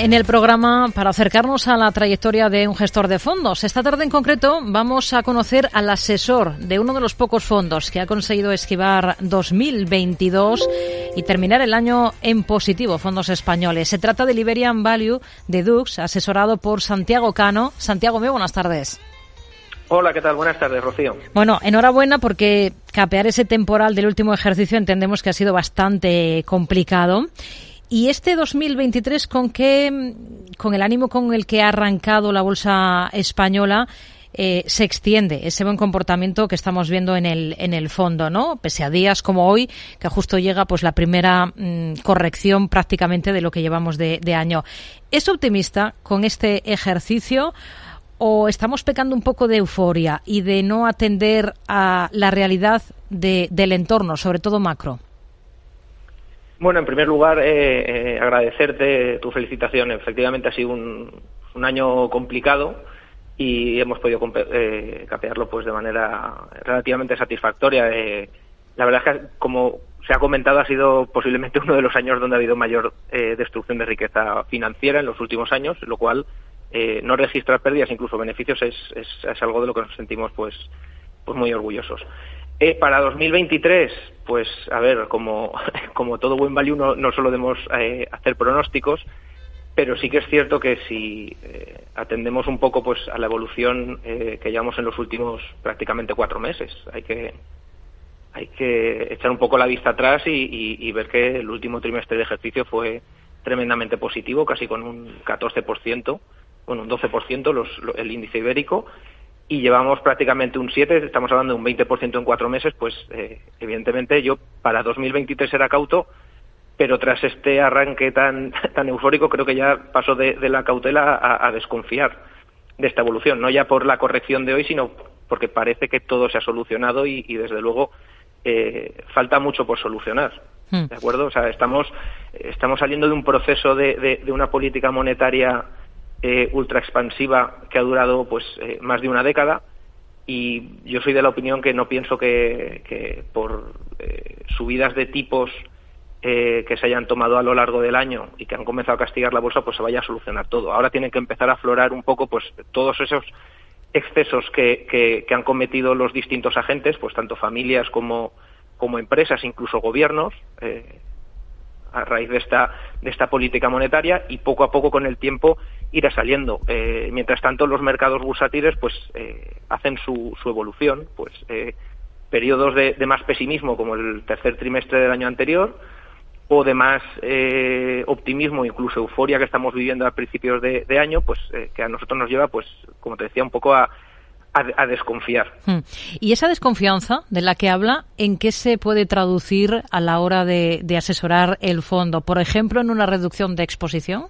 en el programa para acercarnos a la trayectoria de un gestor de fondos. Esta tarde en concreto vamos a conocer al asesor de uno de los pocos fondos que ha conseguido esquivar 2022 y terminar el año en positivo, fondos españoles. Se trata de Liberian Value de Dux, asesorado por Santiago Cano. Santiago, muy buenas tardes. Hola, ¿qué tal? Buenas tardes, Rocío. Bueno, enhorabuena porque capear ese temporal del último ejercicio entendemos que ha sido bastante complicado. ¿Y este 2023 con qué, con el ánimo con el que ha arrancado la bolsa española, eh, se extiende ese buen comportamiento que estamos viendo en el, en el fondo, ¿no? Pese a días como hoy, que justo llega pues la primera mm, corrección prácticamente de lo que llevamos de, año. ¿Es optimista con este ejercicio o estamos pecando un poco de euforia y de no atender a la realidad del entorno, sobre todo macro? Bueno, en primer lugar, eh, eh, agradecerte tu felicitación. Efectivamente ha sido un, año complicado y hemos podido eh, capearlo pues de manera relativamente satisfactoria. la verdad es que, como se ha comentado, ha sido posiblemente uno de los años donde ha habido mayor destrucción de riqueza financiera en los últimos años, lo cual no registrar pérdidas, incluso beneficios, es, es, algo de lo que nos sentimos pues, pues muy orgullosos. Eh, para 2023, pues a ver, como, todo buen value no, no solo debemos eh, hacer pronósticos, pero sí que es cierto que si eh, atendemos un poco pues a la evolución que llevamos en los últimos prácticamente cuatro meses, hay que hay que echar un poco la vista atrás y, ver que el último trimestre de ejercicio fue tremendamente positivo, casi con un 14%, con un 12% los, el índice ibérico y llevamos prácticamente un 7, estamos hablando de un 20% en cuatro meses, pues eh, evidentemente yo para 2023 era cauto, pero tras este arranque tan, tan eufórico creo que ya paso de, la cautela a, desconfiar de esta evolución, no ya por la corrección de hoy, sino porque parece que todo se ha solucionado y, desde luego eh, falta mucho por solucionar. Hmm. ¿De acuerdo? O sea, estamos, estamos saliendo de un proceso de, de una política monetaria eh, ultra expansiva que ha durado pues eh, más de una década y yo soy de la opinión que no pienso que, por eh, subidas de tipos eh, que se hayan tomado a lo largo del año y que han comenzado a castigar la bolsa pues se vaya a solucionar todo. Ahora tienen que empezar a aflorar un poco pues todos esos excesos que, que, han cometido los distintos agentes, pues tanto familias como, como empresas, incluso gobiernos, eh, a raíz de esta, de esta política monetaria y poco a poco con el tiempo irá saliendo. Eh, mientras tanto, los mercados bursátiles pues eh, hacen su, su, evolución, pues eh, periodos de, más pesimismo como el tercer trimestre del año anterior o de más optimismo, incluso euforia que estamos viviendo a principios de, de año, pues que a nosotros nos lleva, pues como te decía, un poco a, a, desconfiar. Hmm. ¿Y esa desconfianza de la que habla, en qué se puede traducir a la hora de, asesorar el fondo? Por ejemplo, en una reducción de exposición.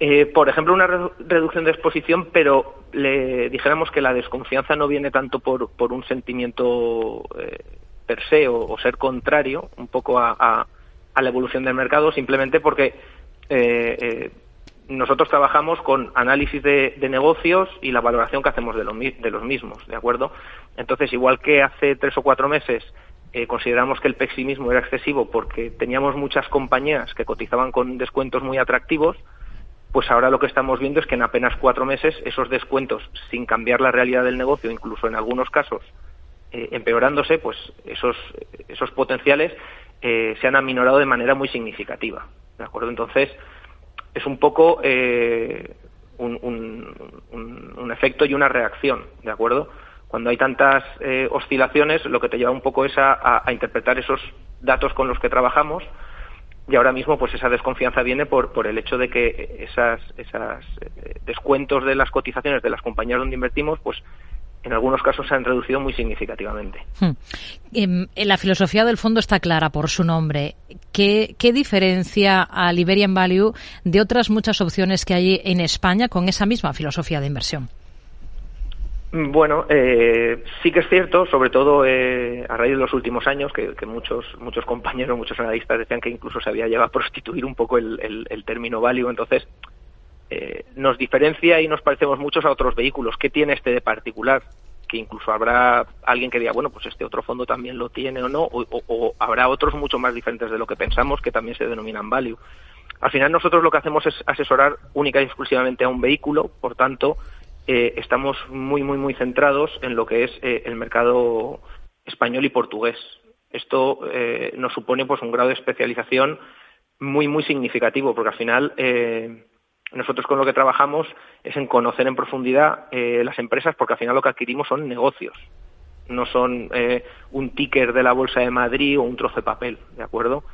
Eh, por ejemplo, una reducción de exposición, pero le dijéramos que la desconfianza no viene tanto por, por un sentimiento eh, per se o, ser contrario un poco a, la evolución del mercado, simplemente porque eh, nosotros trabajamos con análisis de, negocios y la valoración que hacemos de, los mismos, ¿de acuerdo? Entonces, igual que hace tres o cuatro meses eh, consideramos que el pesimismo era excesivo porque teníamos muchas compañías que cotizaban con descuentos muy atractivos, pues ahora lo que estamos viendo es que en apenas cuatro meses esos descuentos, sin cambiar la realidad del negocio, incluso en algunos casos eh, empeorándose, pues esos, esos potenciales eh, se han aminorado de manera muy significativa. ¿De acuerdo? Entonces, es un poco eh, un, efecto y una reacción, ¿de acuerdo? Cuando hay tantas eh, oscilaciones, lo que te lleva un poco es a, interpretar esos datos con los que trabajamos y ahora mismo pues esa desconfianza viene por, por el hecho de que esas, esas eh, descuentos de las cotizaciones de las compañías donde invertimos pues en algunos casos se han reducido muy significativamente. Hmm. Em, la filosofía del fondo está clara por su nombre. ¿Qué, diferencia a Liberian Value de otras muchas opciones que hay en España con esa misma filosofía de inversión? Bueno, eh, sí que es cierto, sobre todo eh, a raíz de los últimos años, que, muchos muchos compañeros, muchos analistas decían que incluso se había llegado a prostituir un poco el, el término value. Entonces, eh, nos diferencia y nos parecemos muchos a otros vehículos. ¿Qué tiene este de particular? Que incluso habrá alguien que diga, bueno, pues este otro fondo también lo tiene o no, o, habrá otros mucho más diferentes de lo que pensamos que también se denominan value. Al final nosotros lo que hacemos es asesorar única y exclusivamente a un vehículo, por tanto, eh, estamos muy, muy, muy centrados en lo que es eh, el mercado español y portugués. Esto eh, nos supone pues un grado de especialización muy, muy significativo, porque al final nosotros con lo que trabajamos es en conocer en profundidad las empresas, porque al final lo que adquirimos son negocios, no son un ticker de la Bolsa de Madrid o un trozo de papel, ¿de acuerdo?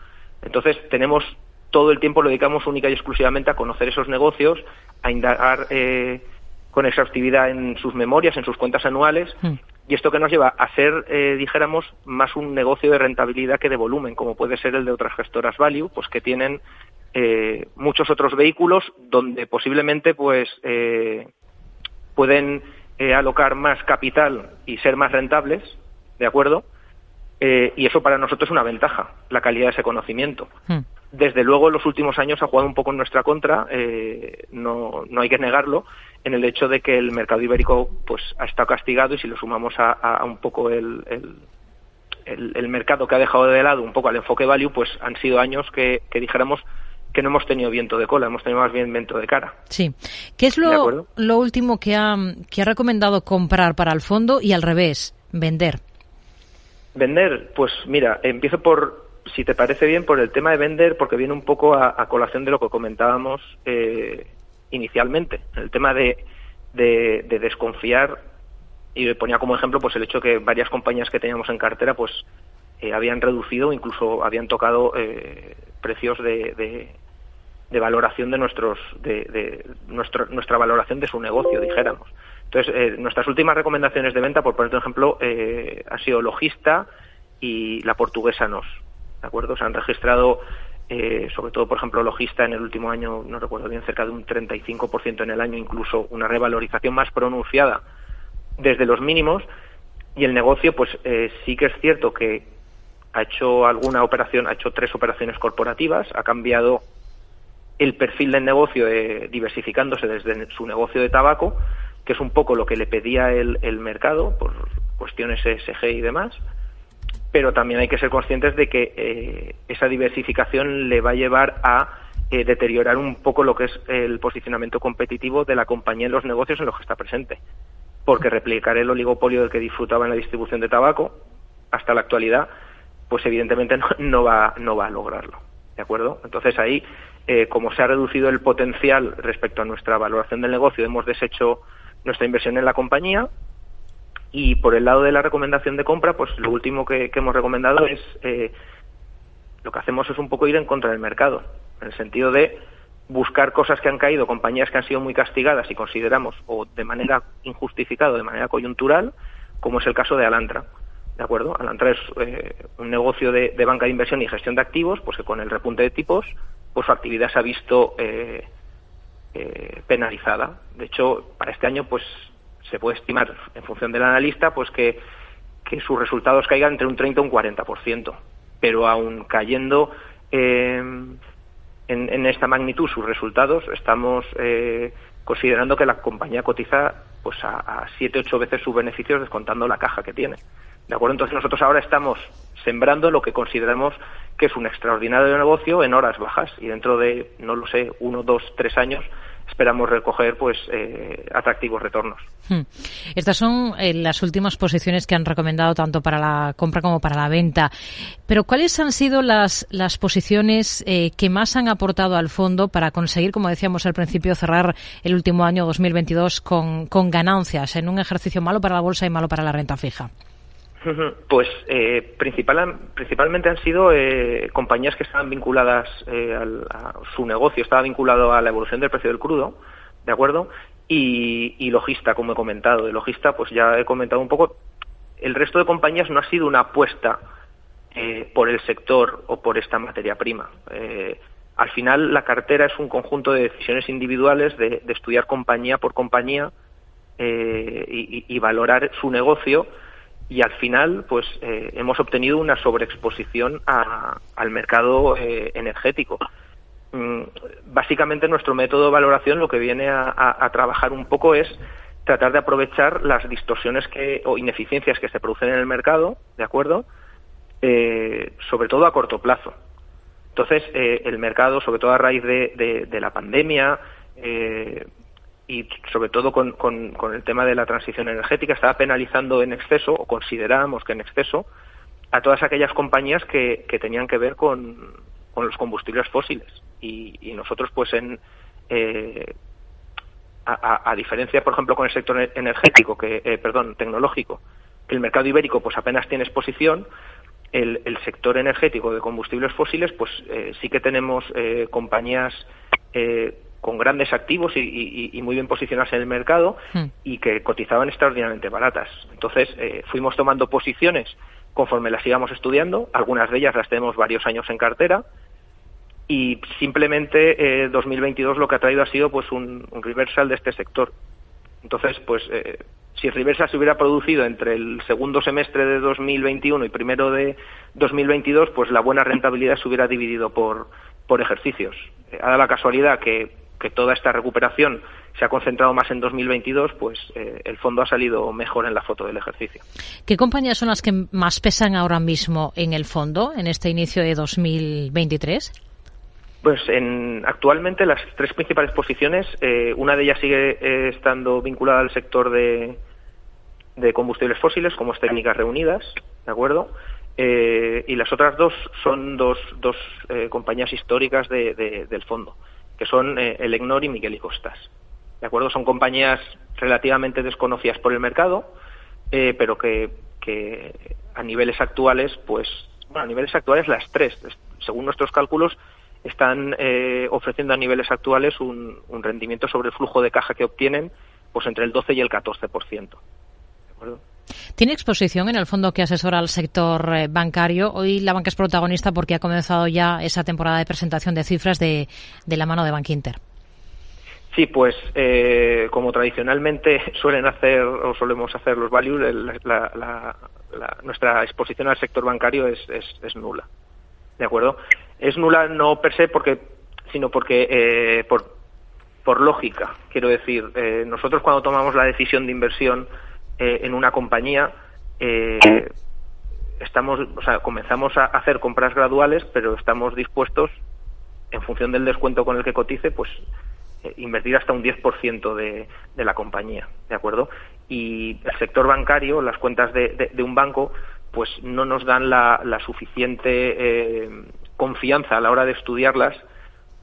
Entonces tenemos todo el tiempo lo dedicamos única y exclusivamente a conocer esos negocios, a indagar eh, con exhaustividad en sus memorias, en sus cuentas anuales, hmm. y esto que nos lleva a ser, eh, dijéramos, más un negocio de rentabilidad que de volumen, como puede ser el de otras gestoras value, pues que tienen eh, muchos otros vehículos donde posiblemente pues pueden alocar más capital y ser más rentables, ¿de acuerdo? y eso para nosotros es una ventaja, la calidad de ese conocimiento. Hmm desde luego en los últimos años ha jugado un poco en nuestra contra, eh, no, no hay que negarlo, en el hecho de que el mercado ibérico pues ha estado castigado y si lo sumamos a, un poco el, el, mercado que ha dejado de lado un poco al enfoque value, pues han sido años que, dijéramos que no hemos tenido viento de cola, hemos tenido más bien viento de cara. Sí. ¿Qué es lo, lo último que ha, que ha recomendado comprar para el fondo y al revés, vender? Vender, pues mira, empiezo por si te parece bien, por el tema de vender, porque viene un poco a, colación de lo que comentábamos eh, inicialmente, el tema de, de, desconfiar, y ponía como ejemplo pues el hecho que varias compañías que teníamos en cartera pues eh, habían reducido, incluso habían tocado eh, precios de, de, valoración de nuestros, de, nuestro, nuestra valoración de su negocio, dijéramos. Entonces, nuestras últimas recomendaciones de venta, por poner un ejemplo, ha sido Logista y la portuguesa Nos. ¿de acuerdo? Se han registrado, eh, sobre todo, por ejemplo, Logista en el último año, no recuerdo bien, cerca de un 35% en el año, incluso una revalorización más pronunciada desde los mínimos. Y el negocio, pues eh, sí que es cierto que ha hecho alguna operación, ha hecho tres operaciones corporativas, ha cambiado el perfil del negocio eh, diversificándose desde su negocio de tabaco, que es un poco lo que le pedía el, el mercado por cuestiones ESG y demás pero también hay que ser conscientes de que eh, esa diversificación le va a llevar a eh, deteriorar un poco lo que es el posicionamiento competitivo de la compañía en los negocios en los que está presente. Porque replicar el oligopolio del que disfrutaba en la distribución de tabaco hasta la actualidad, pues evidentemente no, va, no va a lograrlo. ¿De acuerdo? Entonces ahí, eh, como se ha reducido el potencial respecto a nuestra valoración del negocio, hemos deshecho nuestra inversión en la compañía y por el lado de la recomendación de compra, pues lo último que, hemos recomendado es eh, lo que hacemos es un poco ir en contra del mercado, en el sentido de buscar cosas que han caído, compañías que han sido muy castigadas y consideramos, o de manera injustificada, o de manera coyuntural, como es el caso de Alantra. ¿De acuerdo? Alantra es eh, un negocio de, banca de inversión y gestión de activos, pues que con el repunte de tipos, pues su actividad se ha visto eh, penalizada. De hecho, para este año, pues se puede estimar en función del analista pues que, sus resultados caigan entre un 30 y un 40%. Pero aún cayendo eh, en, en, esta magnitud sus resultados, estamos eh, considerando que la compañía cotiza pues a, a 7-8 veces sus beneficios descontando la caja que tiene. ¿De acuerdo? Entonces nosotros ahora estamos sembrando lo que consideramos que es un extraordinario negocio en horas bajas y dentro de, no lo sé, uno, dos, tres años esperamos recoger pues eh, atractivos retornos. Hmm. Estas son eh, las últimas posiciones que han recomendado tanto para la compra como para la venta. Pero ¿cuáles han sido las, las posiciones eh, que más han aportado al fondo para conseguir, como decíamos al principio, cerrar el último año 2022 con, con ganancias en un ejercicio malo para la bolsa y malo para la renta fija? Pues eh, principal, principalmente han sido eh, compañías que estaban vinculadas eh, a su negocio, estaba vinculado a la evolución del precio del crudo, ¿de acuerdo? Y, y logista, como he comentado. De logista, pues ya he comentado un poco. El resto de compañías no ha sido una apuesta por el sector o por esta materia prima. al final, la cartera es un conjunto de decisiones individuales de, estudiar compañía por compañía y valorar su negocio y al final pues eh, hemos obtenido una sobreexposición al mercado eh, energético. Mm, básicamente nuestro método de valoración lo que viene a, trabajar un poco es tratar de aprovechar las distorsiones que, o ineficiencias que se producen en el mercado, ¿de acuerdo? Eh, sobre todo a corto plazo. Entonces, el mercado, sobre todo a raíz de, la pandemia, y sobre todo con, con, el tema de la transición energética, estaba penalizando en exceso, o considerábamos que en exceso, a todas aquellas compañías que, tenían que ver con, los combustibles fósiles. Y, y nosotros, pues, en, eh, a, a, diferencia, por ejemplo, con el sector energético, que, eh, perdón, tecnológico, que el mercado ibérico, pues, apenas tiene exposición, el, el sector energético de combustibles fósiles, pues, eh, sí que tenemos eh, compañías eh, con grandes activos y, muy bien posicionadas en el mercado hmm. y que cotizaban extraordinariamente baratas. Entonces eh, fuimos tomando posiciones conforme las íbamos estudiando, algunas de ellas las tenemos varios años en cartera y simplemente eh, 2022 lo que ha traído ha sido pues un, reversal de este sector. Entonces, pues eh, si el reversal se hubiera producido entre el segundo semestre de 2021 y primero de 2022, pues la buena rentabilidad se hubiera dividido por, por ejercicios. Eh, ha dado la casualidad que que toda esta recuperación se ha concentrado más en 2022, pues eh, el fondo ha salido mejor en la foto del ejercicio. ¿Qué compañías son las que más pesan ahora mismo en el fondo en este inicio de 2023? Pues en, actualmente las tres principales posiciones, eh, una de ellas sigue eh, estando vinculada al sector de, de combustibles fósiles, como es Técnicas Reunidas, ¿de acuerdo? y las otras dos son dos, dos compañías históricas del fondo que son eh, el Egnor y Miguel y Costas. ¿De acuerdo? Son compañías relativamente desconocidas por el mercado, eh, pero que, a niveles actuales, pues, bueno, a niveles actuales las tres, según nuestros cálculos, están eh, ofreciendo a niveles actuales un, rendimiento sobre el flujo de caja que obtienen, pues entre el 12 y el 14%. ¿De acuerdo? ¿Tiene exposición en el fondo que asesora al sector eh, bancario? Hoy la banca es protagonista porque ha comenzado ya esa temporada de presentación de cifras de, la mano de Bank Inter. Sí, pues eh, como tradicionalmente suelen hacer o solemos hacer los values, nuestra exposición al sector bancario es, nula. ¿De acuerdo? Es nula no per se porque, sino porque eh, por, por lógica, quiero decir, nosotros cuando tomamos la decisión de inversión eh, en una compañía, eh, estamos, o sea, comenzamos a hacer compras graduales, pero estamos dispuestos, en función del descuento con el que cotice, pues eh, invertir hasta un 10% de, de la compañía, ¿de acuerdo? Y el sector bancario, las cuentas de, de, un banco, pues no nos dan la, la suficiente confianza a la hora de estudiarlas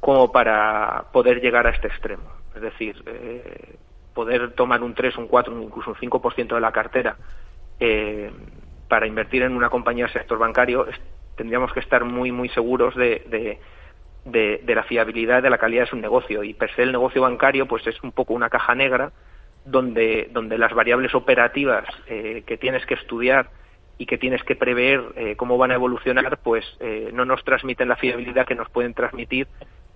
como para poder llegar a este extremo. Es decir, eh, poder tomar un 3, un 4, incluso un 5% de la cartera eh, para invertir en una compañía del sector bancario, tendríamos que estar muy, muy seguros de, de, la fiabilidad, de la calidad de su negocio. Y per se el negocio bancario pues es un poco una caja negra donde, donde las variables operativas eh, que tienes que estudiar y que tienes que prever eh, cómo van a evolucionar, pues no nos transmiten la fiabilidad que nos pueden transmitir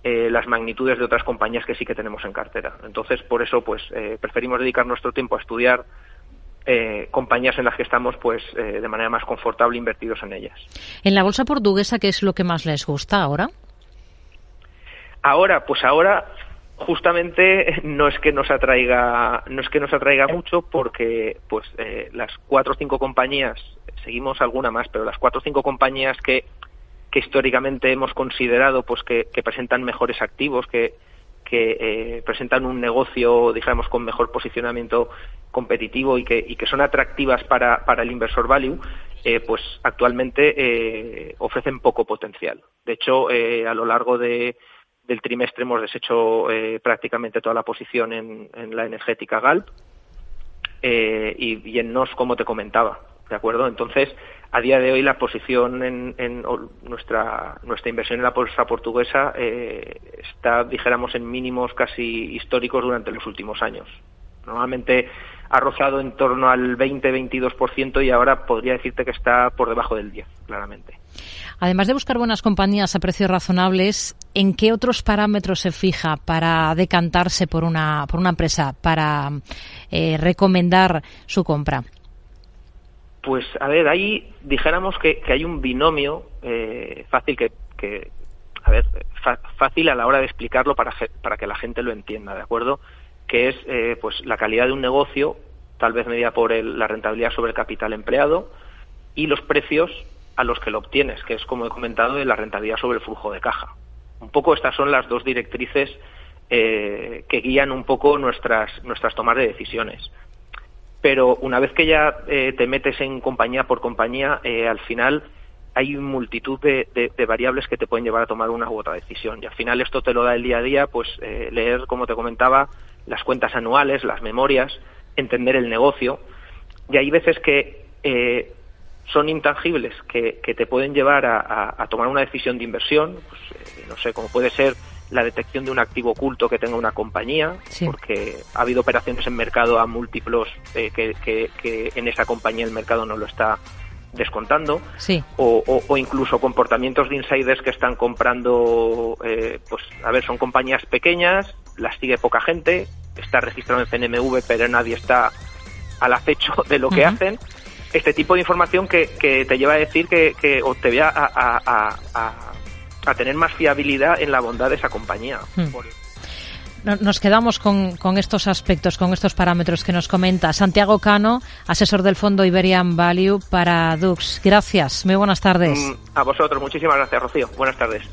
eh, las magnitudes de otras compañías que sí que tenemos en cartera. Entonces, por eso, pues, eh, preferimos dedicar nuestro tiempo a estudiar eh, compañías en las que estamos, pues, de manera más confortable invertidos en ellas. En la bolsa portuguesa, ¿qué es lo que más les gusta ahora? Ahora, pues ahora justamente no es que nos atraiga no es que nos atraiga mucho porque pues las cuatro o cinco compañías seguimos alguna más pero las cuatro o cinco compañías que que históricamente hemos considerado pues que, presentan mejores activos, que, eh, presentan un negocio, digamos, con mejor posicionamiento competitivo y que, y que son atractivas para, el inversor value, eh, pues actualmente eh, ofrecen poco potencial. De hecho, a lo largo de, del trimestre hemos deshecho prácticamente toda la posición en, la energética GALP y en NOS, como te comentaba. ¿De acuerdo? Entonces, a día de hoy la posición en, nuestra nuestra inversión en la bolsa portuguesa eh, está dijéramos en mínimos casi históricos durante los últimos años normalmente ha rozado en torno al 20-22% y ahora podría decirte que está por debajo del 10 claramente Además de buscar buenas compañías a precios razonables, ¿en qué otros parámetros se fija para decantarse por una, por una empresa, para eh, recomendar su compra? Pues a ver, ahí dijéramos que, hay un binomio eh, fácil que, a ver, fácil a la hora de explicarlo para, para que la gente lo entienda, ¿de acuerdo? Que es eh, pues la calidad de un negocio, tal vez medida por la rentabilidad sobre el capital empleado, y los precios a los que lo obtienes, que es, como he comentado, de la rentabilidad sobre el flujo de caja. Un poco estas son las dos directrices eh, que guían un poco nuestras, nuestras tomas de decisiones. Pero una vez que ya eh, te metes en compañía por compañía, eh, al final hay multitud de, variables que te pueden llevar a tomar una u otra decisión. Y al final esto te lo da el día a día, pues leer, como te comentaba, las cuentas anuales, las memorias, entender el negocio. Y hay veces que son intangibles que, te pueden llevar a, tomar una decisión de inversión, pues, no sé, como puede ser la detección de un activo oculto que tenga una compañía, porque ha habido operaciones en mercado a múltiplos eh, que, en esa compañía el mercado no lo está descontando, o, incluso comportamientos de insiders que están comprando, eh, pues a ver, son compañías pequeñas, las sigue poca gente, está registrado en CNMV, pero nadie está al acecho de lo que hacen. Este tipo de información que, te lleva a decir que, o te ve a a tener más fiabilidad en la bondad de esa compañía. Hmm. Nos quedamos con, con, estos aspectos, con estos parámetros que nos comenta Santiago Cano, asesor del fondo Iberian Value para Dux. Gracias, muy buenas tardes. Mm, a vosotros, muchísimas gracias, Rocío. Buenas tardes.